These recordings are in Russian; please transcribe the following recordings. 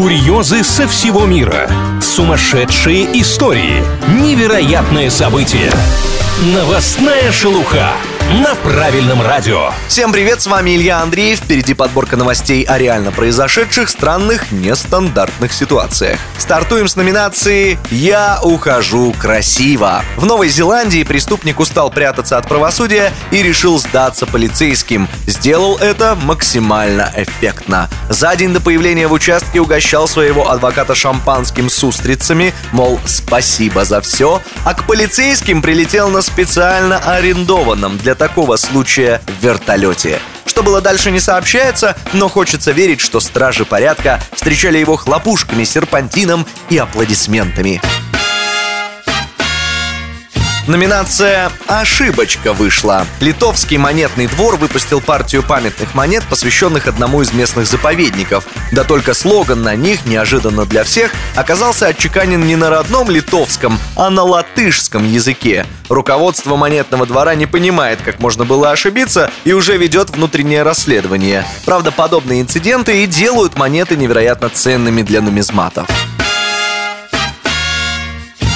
Курьезы со всего мира. Сумасшедшие истории. Невероятные события. Новостная шелуха на правильном радио. Всем привет, с вами Илья Андреев. Впереди подборка новостей о реально произошедших странных, нестандартных ситуациях. Стартуем с номинации «Я ухожу красиво». В Новой Зеландии преступник устал прятаться от правосудия и решил сдаться полицейским. Сделал это максимально эффектно. За день до появления в участке угощал своего адвоката шампанским с устрицами, мол, спасибо за все, а к полицейским прилетел на специально арендованном для такого случая в вертолете. Что было дальше не сообщается, но хочется верить, что стражи порядка встречали его хлопушками, серпантином и аплодисментами. Номинация «Ошибочка» вышла. Литовский монетный двор выпустил партию памятных монет, посвященных одному из местных заповедников. Да только слоган на них, неожиданно для всех, оказался отчеканен не на родном литовском, а на латышском языке. Руководство монетного двора не понимает, как можно было ошибиться, и уже ведет внутреннее расследование. Правда, подобные инциденты и делают монеты невероятно ценными для нумизматов.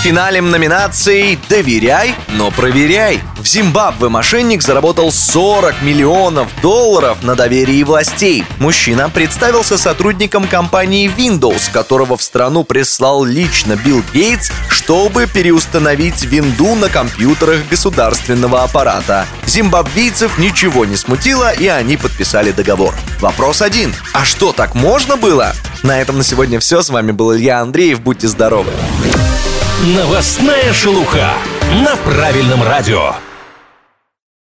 Финалем номинаций «Доверяй, но проверяй». В Зимбабве мошенник заработал 40 миллионов долларов на доверии властей. Мужчина представился сотрудником компании Windows, которого в страну прислал лично Билл Гейтс, чтобы переустановить винду на компьютерах государственного аппарата. Зимбабвийцев ничего не смутило, и они подписали договор. Вопрос один. А что, так можно было? На этом на сегодня все. С вами был Илья Андреев. Будьте здоровы. Новостная шелуха на правильном радио.